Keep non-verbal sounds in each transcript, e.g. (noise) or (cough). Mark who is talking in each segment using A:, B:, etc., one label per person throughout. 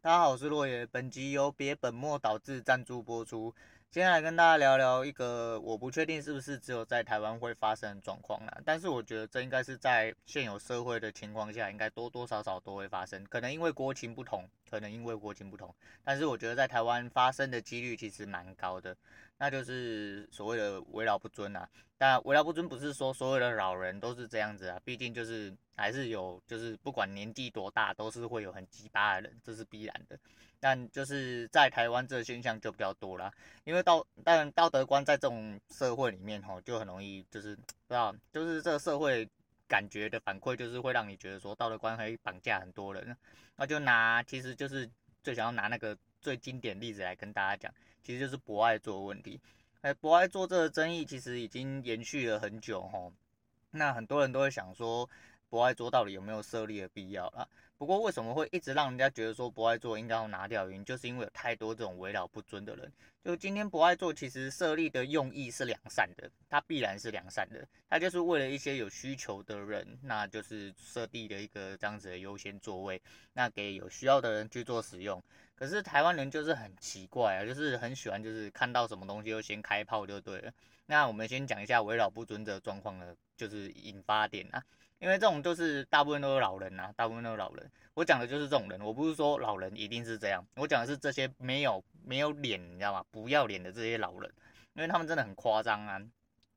A: 大家好，我是洛野。本集由别本末倒置赞助播出。接下来跟大家聊聊一个我不确定是不是只有在台湾会发生的状况啦，但是我觉得这应该是在现有社会的情况下，应该多多少少都会发生。可能因为国情不同，可能因为国情不同，但是我觉得在台湾发生的几率其实蛮高的。那就是所谓的为老不尊啊。但为老不尊不是说所有的老人都是这样子啊，毕竟就是还是有，就是不管年纪多大，都是会有很鸡巴的人，这是必然的。但就是在台湾这个现象就比较多啦，因为道但道德观在这种社会里面吼，就很容易就是不知道，就是这个社会感觉的反馈，就是会让你觉得说道德观可以绑架很多人。那就拿其实就是最想要拿那个最经典例子来跟大家讲，其实就是博爱座问题。哎，博爱座这个争议其实已经延续了很久吼，那很多人都会想说，博爱座到底有没有设立的必要啦？不过为什么会一直让人家觉得说博爱座应该要拿掉？原因就是因为有太多这种为老不尊的人。就今天博爱座其实设立的用意是良善的，它必然是良善的，它就是为了一些有需求的人，那就是设立了一个这样子的优先座位，那给有需要的人去做使用。可是台湾人就是很奇怪啊，就是很喜欢就是看到什么东西就先开炮就对了。那我们先讲一下为老不尊的状况呢，就是引发点啊。因为这种就是大部分都是老人呐，大部分都是老人。我讲的就是这种人，我不是说老人一定是这样，我讲的是这些没有没有脸，你知道吗？不要脸的这些老人，因为他们真的很夸张啊。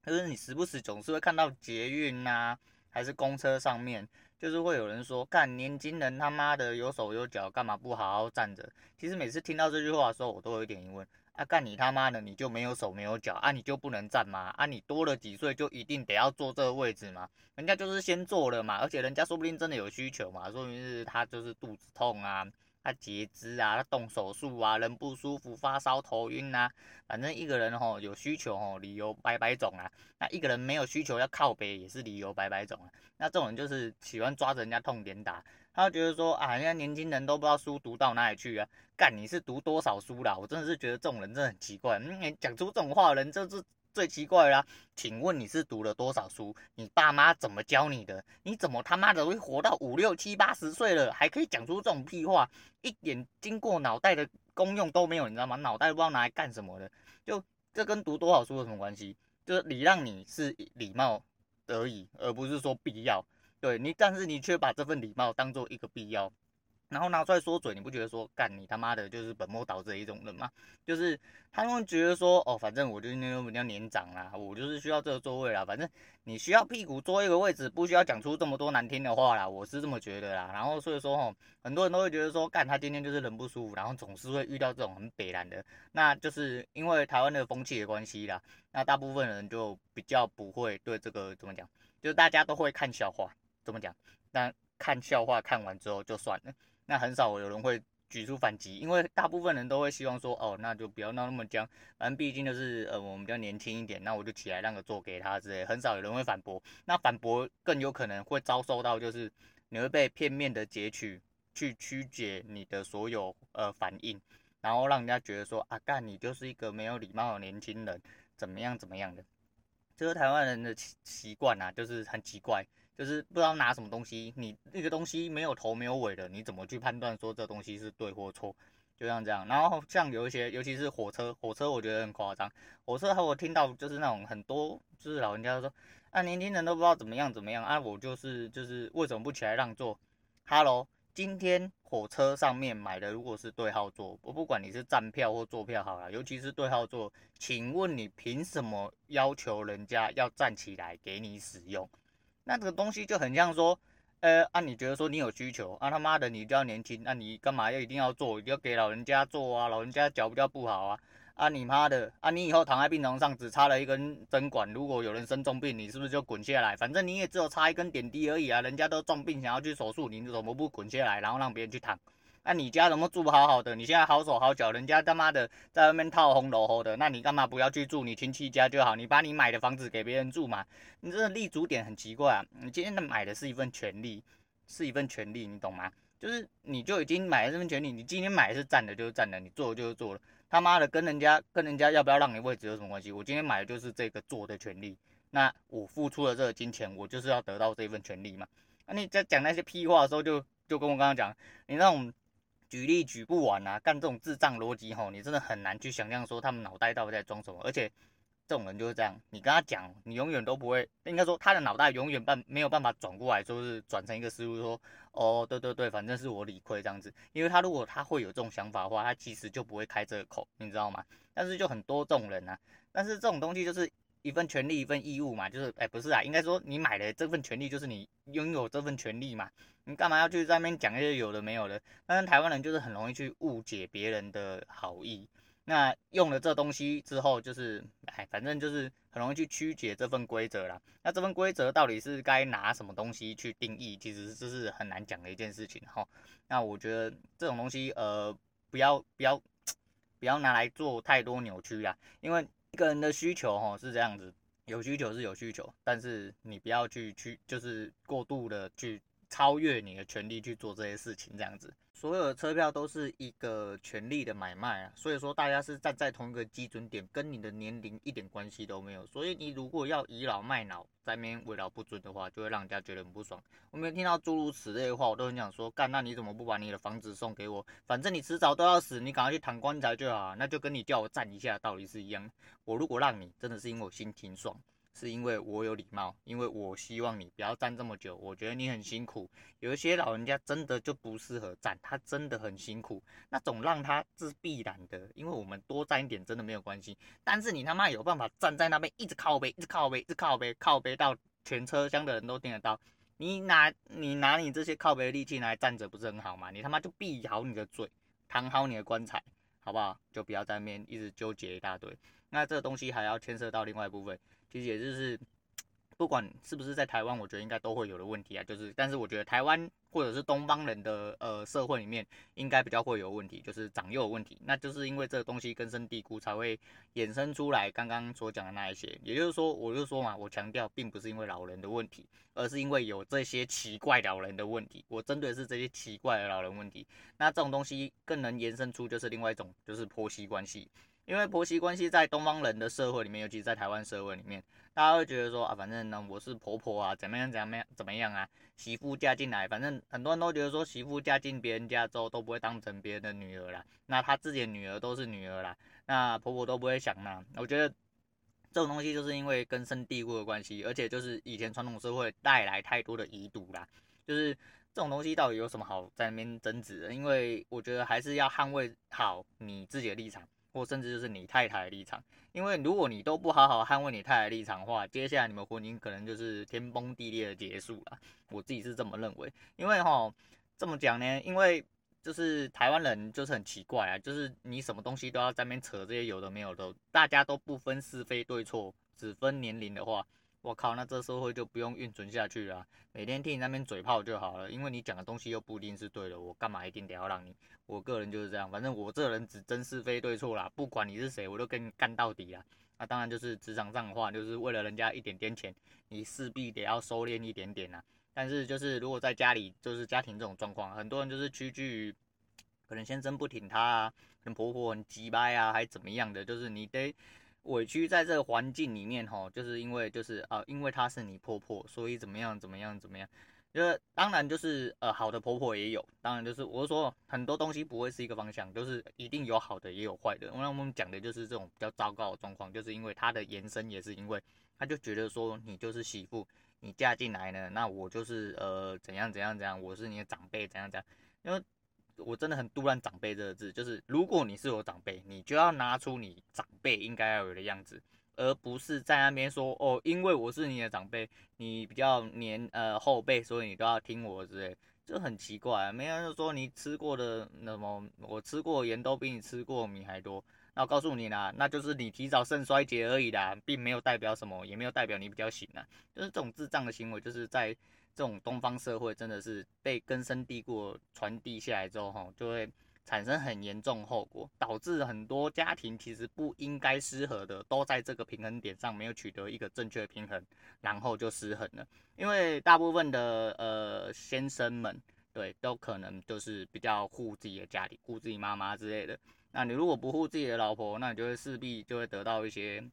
A: 就是你时不时总是会看到捷运呐，还是公车上面，就是会有人说，看年轻人他妈的有手有脚，干嘛不好好站着？其实每次听到这句话的时候，我都有点疑问。啊，干你他妈的，你就没有手没有脚啊？你就不能站吗？啊，你多了几岁就一定得要坐这个位置吗？人家就是先坐了嘛，而且人家说不定真的有需求嘛，说明是他就是肚子痛啊，他截肢啊，他动手术啊，人不舒服，发烧头晕啊，反正一个人吼有需求吼，理由百百种啊。那一个人没有需求要靠北也是理由百百种啊。那这种人就是喜欢抓着人家痛点打。他觉得说啊，人家年轻人都不知道书读到哪里去啊！干，你是读多少书啦？我真的是觉得这种人真的很奇怪。嗯，讲出这种话的人就是最奇怪啦。请问你是读了多少书？你爸妈怎么教你的？你怎么他妈的会活到五六七八十岁了，还可以讲出这种屁话？一点经过脑袋的功用都没有，你知道吗？脑袋不知道拿来干什么的。就这跟读多少书有什么关系？就是礼让你是礼貌而已，而不是说必要。对你，但是你却把这份礼貌当做一个必要，然后拿出来说嘴，你不觉得说干你他妈的就是本末倒置的一种人吗？就是他们觉得说哦，反正我就是那个比较年长啦，我就是需要这个座位啦，反正你需要屁股坐一个位置，不需要讲出这么多难听的话啦，我是这么觉得啦。然后所以说哦，很多人都会觉得说干他今天就是人不舒服，然后总是会遇到这种很北烂的，那就是因为台湾的风气的关系啦，那大部分人就比较不会对这个怎么讲，就是大家都会看笑话。怎么讲？那看笑话看完之后就算了，那很少有人会举出反击，因为大部分人都会希望说，哦，那就不要闹那么僵，反正毕竟就是呃我们比较年轻一点，那我就起来让个座给他之类，很少有人会反驳。那反驳更有可能会遭受到就是你会被片面的截取去曲解你的所有呃反应，然后让人家觉得说啊干你就是一个没有礼貌的年轻人，怎么样怎么样的。这个台湾人的习习惯啊，就是很奇怪。就是不知道拿什么东西，你那个东西没有头没有尾的，你怎么去判断说这东西是对或错？就像这样。然后像有一些，尤其是火车，火车我觉得很夸张。火车和我听到就是那种很多，就是老人家说啊，年轻人都不知道怎么样怎么样啊，我就是就是为什么不起来让座？Hello，今天火车上面买的如果是对号座，我不管你是站票或坐票好了，尤其是对号座，请问你凭什么要求人家要站起来给你使用？那这个东西就很像说，呃，啊，你觉得说你有需求，啊他妈的你就要年轻，那、啊、你干嘛要一定要做，一定要给老人家做啊？老人家脚比较不好啊，啊你妈的，啊你以后躺在病床上只插了一根针管，如果有人生重病，你是不是就滚下来？反正你也只有插一根点滴而已啊，人家都重病想要去手术，你怎么不滚下来，然后让别人去躺？那、你家怎么住不好好的？你现在好手好脚，人家他妈的在外面套红楼后的，那你干嘛不要去住你亲戚家就好？你把你买的房子给别人住嘛？你这个立足点很奇怪啊！你今天的买的是一份权利，是一份权利，你懂吗？就是你就已经买了这份权利，你今天买是占的就是占的，你做的就是做了。他妈的跟人家跟人家要不要让你位置有什么关系？我今天买的就是这个做的权利，那我付出了这个金钱，我就是要得到这份权利嘛？那你在讲那些屁话的时候，就就跟我刚刚讲，你那种。举例举不完啊，干这种智障逻辑吼，你真的很难去想象说他们脑袋到底在装什么，而且这种人就是这样，你跟他讲，你永远都不会，应该说他的脑袋永远办没有办法转过来，说是转成一个思路说，哦，对对对，反正是我理亏这样子，因为他如果他会有这种想法的话，他其实就不会开这个口，你知道吗？但是就很多这种人啊，但是这种东西就是。一份权利，一份义务嘛，就是，哎、不是啊，应该说你买的这份权利就是你拥有这份权利嘛，你干嘛要去在那边讲一些有的没有的？但是台湾人就是很容易去误解别人的好意，那用了这东西之后，就是，哎，反正就是很容易去曲解这份规则啦。那这份规则到底是该拿什么东西去定义，其实这是很难讲的一件事情哈。那我觉得这种东西，呃，不要不要 (tsk) 不要拿来做太多扭曲啦，因为。一个人的需求哈是这样子，有需求是有需求，但是你不要去去就是过度的去超越你的权利去做这些事情，这样子。所有的车票都是一个权利的买卖啊，所以说大家是站在同一个基准点，跟你的年龄一点关系都没有。所以你如果要倚老卖老，在面为老不尊的话，就会让人家觉得很不爽。我没听到诸如此类的话，我都很想说，干，那你怎么不把你的房子送给我？反正你迟早都要死，你赶快去躺棺材就好，那就跟你叫我站一下道理是一样。我如果让你，真的是因为我心情爽。是因为我有礼貌，因为我希望你不要站这么久。我觉得你很辛苦，有一些老人家真的就不适合站，他真的很辛苦。那种让他是必然的，因为我们多站一点真的没有关系。但是你他妈有办法站在那边一直靠背，一直靠背，一直靠背，靠背到全车厢的人都听得到。你拿你拿你这些靠背的力气来站着，不是很好吗？你他妈就闭好你的嘴，躺好你的棺材，好不好？就不要在那边一直纠结一大堆。那这个东西还要牵涉到另外一部分。其实也就是，不管是不是在台湾，我觉得应该都会有的问题啊。就是，但是我觉得台湾或者是东方人的呃社会里面，应该比较会有问题，就是长幼问题。那就是因为这个东西根深蒂固，才会衍生出来刚刚所讲的那一些。也就是说，我就说嘛，我强调并不是因为老人的问题，而是因为有这些奇怪老人的问题。我针对的是这些奇怪的老人问题。那这种东西更能延伸出就是另外一种，就是婆媳关系。因为婆媳关系在东方人的社会里面，尤其是在台湾社会里面，大家会觉得说啊，反正呢我是婆婆啊，怎么样怎么样怎么样啊，媳妇嫁进来，反正很多人都觉得说媳妇嫁进别人家之后都不会当成别人的女儿啦，那她自己的女儿都是女儿啦，那婆婆都不会想那。我觉得这种东西就是因为根深蒂固的关系，而且就是以前传统社会带来太多的遗毒啦，就是这种东西到底有什么好在那边争执的？因为我觉得还是要捍卫好你自己的立场。或甚至就是你太太的立场，因为如果你都不好好捍卫你太太的立场的话，接下来你们婚姻可能就是天崩地裂的结束了。我自己是这么认为，因为哈这么讲呢，因为就是台湾人就是很奇怪啊，就是你什么东西都要在那边扯这些有的没有的，大家都不分是非对错，只分年龄的话。我靠，那这社会就不用运存下去了，每天听你那边嘴炮就好了，因为你讲的东西又不一定是对的，我干嘛一定得要让你？我个人就是这样，反正我这人只争是非对错啦，不管你是谁，我都跟你干到底啊。那当然就是职场上的话，就是为了人家一点点钱，你势必得要收敛一点点啊。但是就是如果在家里，就是家庭这种状况，很多人就是屈居于，可能先生不挺他啊，可能婆婆很鸡掰啊，还怎么样的，就是你得。委屈在这个环境里面吼，就是因为就是啊、呃，因为她是你婆婆，所以怎么样怎么样怎么样，就是当然就是呃好的婆婆也有，当然就是我说很多东西不会是一个方向，就是一定有好的也有坏的。那我们讲的就是这种比较糟糕的状况，就是因为她的延伸也是因为她就觉得说你就是媳妇，你嫁进来呢，那我就是呃怎样怎样怎样，我是你的长辈怎样怎样，因为。我真的很杜乱长辈这个字，就是如果你是我长辈，你就要拿出你长辈应该要有的样子，而不是在那边说哦，因为我是你的长辈，你比较年呃后辈，所以你都要听我之类，这很奇怪啊。没人说你吃过的那么，我吃过盐都比你吃过米还多，那我告诉你啦，那就是你提早肾衰竭而已啦，并没有代表什么，也没有代表你比较行啊，就是这种智障的行为，就是在。这种东方社会真的是被根深蒂固传递下来之后，哈，就会产生很严重后果，导致很多家庭其实不应该失和的，都在这个平衡点上没有取得一个正确的平衡，然后就失衡了。因为大部分的呃先生们，对，都可能就是比较护自己的家里，护自己妈妈之类的。那你如果不护自己的老婆，那你就会势必就会得到一些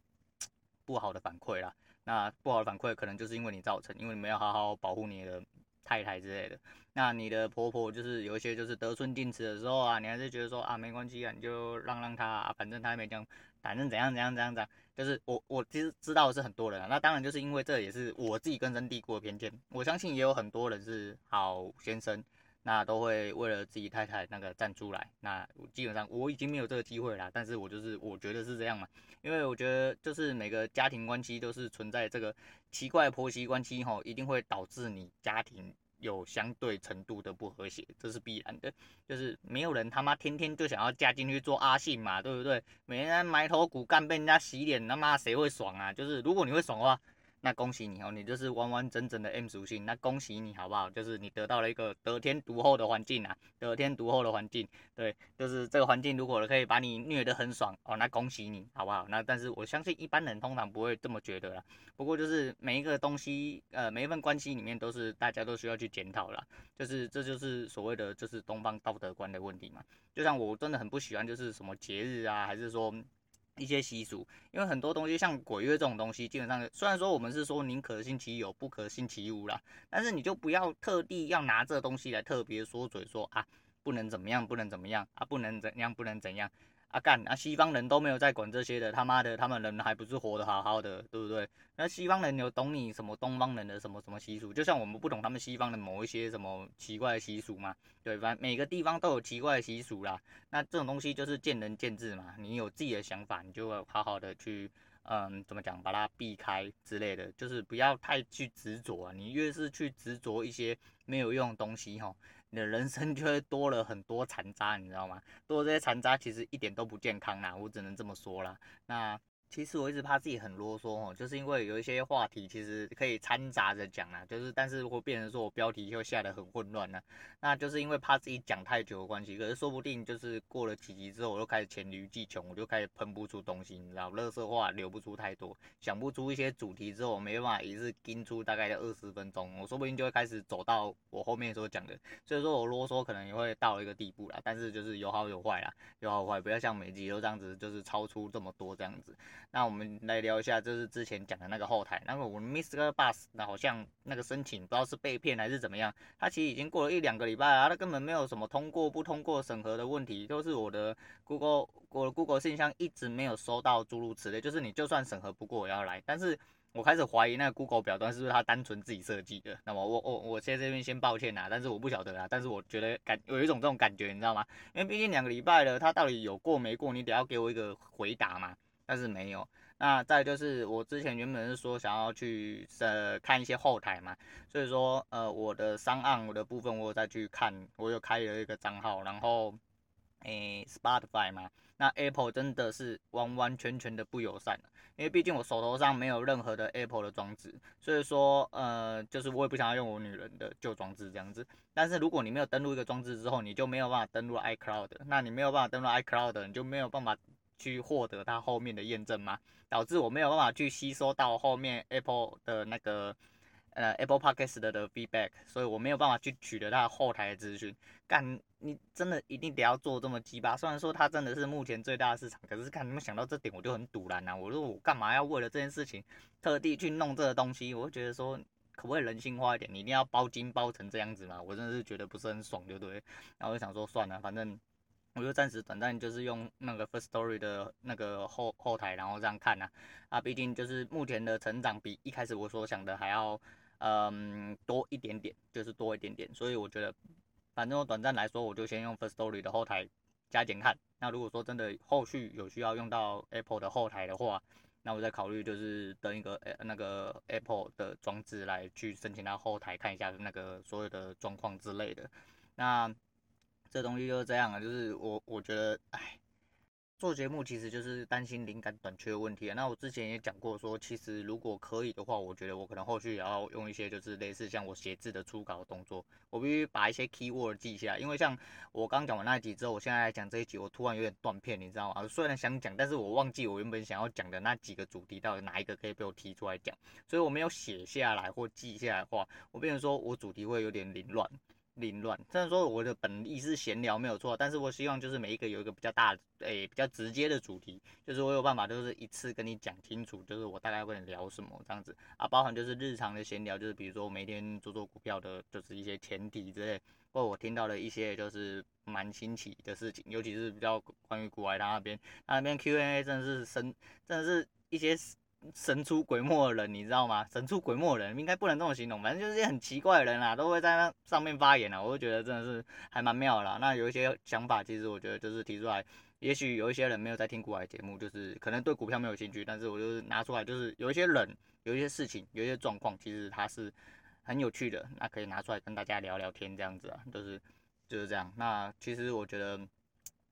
A: 不好的反馈啦。那不好的反馈可能就是因为你造成，因为你没有好好保护你的太太之类的。那你的婆婆就是有一些就是得寸进尺的时候啊，你还是觉得说啊没关系啊，你就让让她啊，反正她没讲，反正怎样怎样怎样怎样，就是我我其实知道是很多人啊，那当然就是因为这也是我自己根深蒂固的偏见，我相信也有很多人是好先生。那都会为了自己太太那个站出来，那基本上我已经没有这个机会了，但是我就是我觉得是这样嘛，因为我觉得就是每个家庭关系都是存在这个奇怪婆媳关系吼，一定会导致你家庭有相对程度的不和谐，这是必然的，就是没有人他妈天天就想要嫁进去做阿信嘛，对不对？每天埋头苦干被人家洗脸，他妈谁会爽啊？就是如果你会爽的话。那恭喜你哦，你就是完完整整的 M 属性。那恭喜你好不好？就是你得到了一个得天独厚的环境啊，得天独厚的环境。对，就是这个环境如果可以把你虐得很爽哦，那恭喜你好不好？那但是我相信一般人通常不会这么觉得啦。不过就是每一个东西，呃，每一份关系里面都是大家都需要去检讨啦。就是这就是所谓的就是东方道德观的问题嘛。就像我真的很不喜欢就是什么节日啊，还是说。一些习俗，因为很多东西像鬼月这种东西，基本上虽然说我们是说宁可信其有，不可信其无啦，但是你就不要特地要拿这东西来特别说嘴说啊，不能怎么样，不能怎么样啊，不能怎样，不能怎样。啊干啊！西方人都没有在管这些的，他妈的，他们人还不是活得好好的，对不对？那西方人有懂你什么东方人的什么什么习俗？就像我们不懂他们西方的某一些什么奇怪的习俗嘛，对，反正每个地方都有奇怪的习俗啦。那这种东西就是见仁见智嘛，你有自己的想法，你就好好的去，嗯，怎么讲，把它避开之类的，就是不要太去执着啊。你越是去执着一些没有用的东西，吼。你的人生就会多了很多残渣，你知道吗？多这些残渣其实一点都不健康啊，我只能这么说啦。那。其实我一直怕自己很啰嗦哦，就是因为有一些话题其实可以掺杂着讲啊，就是但是如果变成说我标题就下得很混乱呢，那就是因为怕自己讲太久的关系。可是说不定就是过了几集之后，我就开始黔驴技穷，我就开始喷不出东西，你知道，垃圾话留不出太多，想不出一些主题之后，我没办法一次盯出大概二十分钟，我说不定就会开始走到我后面所讲的，所以说我啰嗦可能也会到一个地步啦，但是就是有好有坏啦，有好坏，不要像每集都这样子，就是超出这么多这样子。那我们来聊一下，就是之前讲的那个后台，那个我们 MixerBox 那好像那个申请不知道是被骗还是怎么样，它其实已经过了一两个礼拜啊，它根本没有什么通过不通过审核的问题，都是我的 Google 我的 Google 信箱一直没有收到诸如此类，就是你就算审核不过也要来，但是我开始怀疑那个 Google 表单是不是它单纯自己设计的，那么我我我现在这边先抱歉啊，但是我不晓得啊，但是我觉得感有一种这种感觉，你知道吗？因为毕竟两个礼拜了，它到底有过没过，你得要给我一个回答嘛，但是没有。那再就是我之前原本是说想要去呃看一些后台嘛，所以说呃我的商案我的部分我有再去看，我又开了一个账号，然后诶、Spotify 嘛，那 Apple 真的是完完全全的不友善，因为毕竟我手头上没有任何的 Apple 的装置，所以说呃就是我也不想要用我女人的旧装置这样子，但是如果你没有登录一个装置之后，你就没有办法登录 iCloud，那你没有办法登录 iCloud，你就没有办法。去获得它后面的验证吗？导致我没有办法去吸收到后面 Apple 的那个呃 Apple Podcast 的 feedback，所以我没有办法去取得它后台的资讯。干，你真的一定得要做这么鸡巴？虽然说它真的是目前最大的市场，可是看你们想到这点，我就很堵然呐。我说我干嘛要为了这件事情特地去弄这个东西？我就觉得说可不可以人性化一点？你一定要包金包成这样子吗？我真的是觉得不是很爽，对不对？然后我就想说算了，反正。我就暂时短暂就是用那个 First Story 的那个后后台，然后这样看呐、啊，啊，毕竟就是目前的成长比一开始我所想的还要，嗯，多一点点，就是多一点点，所以我觉得，反正我短暂来说，我就先用 First Story 的后台加减看。那如果说真的后续有需要用到 Apple 的后台的话，那我再考虑就是登一个那个 Apple 的装置来去申请到后台看一下那个所有的状况之类的。那。这东西就是这样啊，就是我我觉得，哎，做节目其实就是担心灵感短缺的问题啊。那我之前也讲过说，其实如果可以的话，我觉得我可能后续也要用一些就是类似像我写字的初稿的动作，我必须把一些 keyword 记下来。因为像我刚讲完那一集之后，我现在来讲这一集，我突然有点断片，你知道吗？虽然想讲，但是我忘记我原本想要讲的那几个主题到底哪一个可以被我提出来讲，所以我没有写下来或记下来的话，我变成说我主题会有点凌乱。凌乱。虽然说我的本意是闲聊没有错，但是我希望就是每一个有一个比较大诶、比较直接的主题，就是我有办法就是一次跟你讲清楚，就是我大概会聊什么这样子啊，包含就是日常的闲聊，就是比如说我每天做做股票的，就是一些前提之类，或我听到了一些就是蛮新奇的事情，尤其是比较关于股海他那边，他那边 Q&A 真的是深，真的是一些。神出鬼没的人，你知道吗？神出鬼没的人应该不能这么形容，反正就是一些很奇怪的人啊，都会在那上面发言啊，我就觉得真的是还蛮妙的啦。那有一些想法，其实我觉得就是提出来，也许有一些人没有在听股海节目，就是可能对股票没有兴趣，但是我就是拿出来，就是有一些人，有一些事情，有一些状况，其实它是很有趣的，那可以拿出来跟大家聊聊天这样子啊，就是就是这样。那其实我觉得。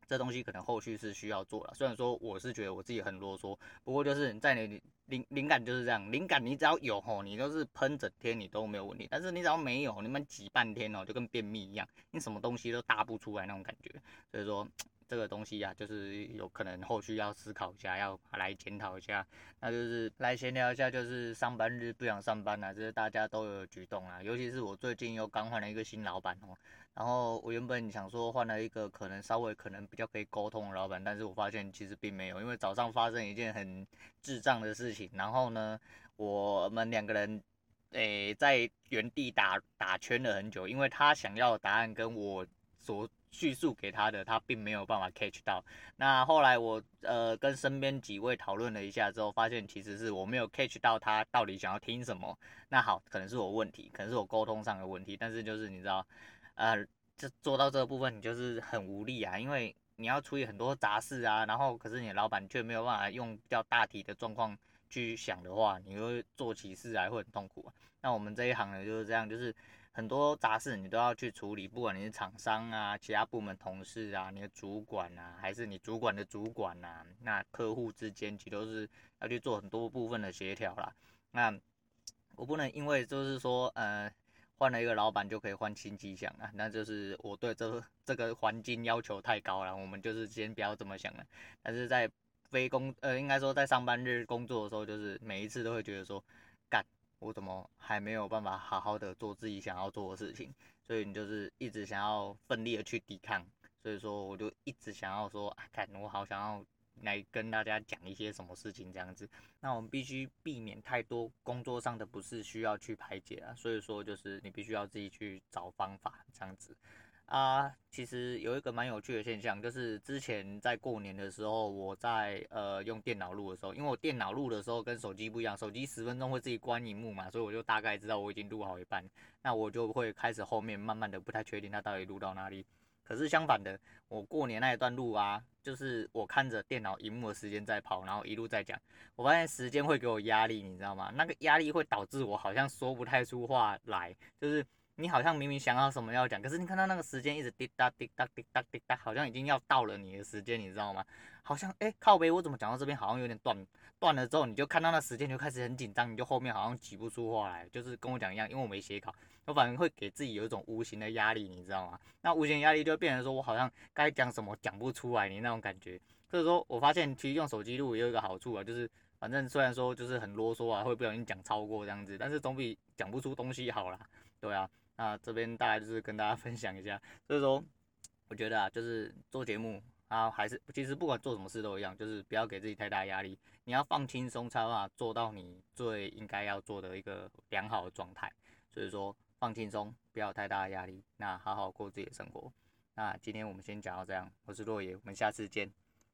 A: 这东西可能后续是需要做了，虽然说我是觉得我自己很啰嗦，不过就是在你灵灵感就是这样，灵感你只要有吼，你都是喷整天你都没有问题，但是你只要没有，你们挤半天哦，就跟便秘一样，你什么东西都搭不出来那种感觉，所以说这个东西呀、啊，就是有可能后续要思考一下，要来检讨一下，那就是来闲聊一下，就是上班日不想上班啊，这是大家都有举动啊，尤其是我最近又刚换了一个新老板哦。然后我原本想说换了一个可能稍微可能比较可以沟通的老板，但是我发现其实并没有，因为早上发生一件很智障的事情，然后呢，我们两个人诶在原地打打圈了很久，因为他想要的答案跟我所叙述给他的，他并没有办法 catch 到。那后来我呃跟身边几位讨论了一下之后，发现其实是我没有 catch 到他到底想要听什么。那好，可能是我问题，可能是我沟通上的问题，但是就是你知道。呃，就做到这个部分，你就是很无力啊，因为你要处理很多杂事啊，然后可是你老板却没有办法用比较大体的状况去想的话，你会做起事来会很痛苦。那我们这一行呢就是这样，就是很多杂事你都要去处理，不管你是厂商啊、其他部门同事啊、你的主管啊，还是你主管的主管啊，那客户之间其实都是要去做很多部分的协调啦。那我不能因为就是说，呃。换了一个老板就可以换新气象啊，那就是我对这个这个环境要求太高了，我们就是先不要这么想了。但是在非工呃，应该说在上班日工作的时候，就是每一次都会觉得说，我怎么还没有办法好好的做自己想要做的事情？所以你就是一直想要奋力的去抵抗，所以说我就一直想要说，啊，看，我好想要。来跟大家讲一些什么事情这样子，那我们必须避免太多工作上的不是需要去排解啊，所以说就是你必须要自己去找方法这样子啊。其实有一个蛮有趣的现象，就是之前在过年的时候，我在呃用电脑录的时候，因为我电脑录的时候跟手机不一样，手机十分钟会自己关萤幕嘛，所以我就大概知道我已经录好一半，那我就会开始后面慢慢的不太确定它到底录到哪里。可是相反的，我过年那一段录啊，就是我看着电脑荧幕的时间在跑，然后一路在讲，我发现时间会给我压力，你知道吗？那个压力会导致我好像说不太出话来，就是你好像明明想要什么要讲，可是你看到那个时间一直滴答滴答滴答滴答，好像已经要到了你的时间，你知道吗？好像哎、靠背，我怎么讲到这边好像有点断，断了之后你就看到那时间就开始很紧张，你就后面好像挤不出话来，就是跟我讲一样，因为我没写稿。我反而会给自己有一种无形的压力，你知道吗？那无形压力就变成说我好像该讲什么讲不出来，你那种感觉。所以说我发现其实用手机录也有一个好处啊，就是反正虽然说就是很啰嗦啊，会不小心讲超过这样子，但是总比讲不出东西好啦。对啊，那这边大概就是跟大家 (laughs) 分享一下。所以说，我觉得啊，就是做节目啊，还是其实不管做什么事都一样，就是不要给自己太大压力，你要放轻松，才有办法做到你最应该要做的一个良好的状态。所以说。放轻松，不要太大的压力，那好好过自己的生活。那今天我们先讲到这样，我是洛爷，我们下次见。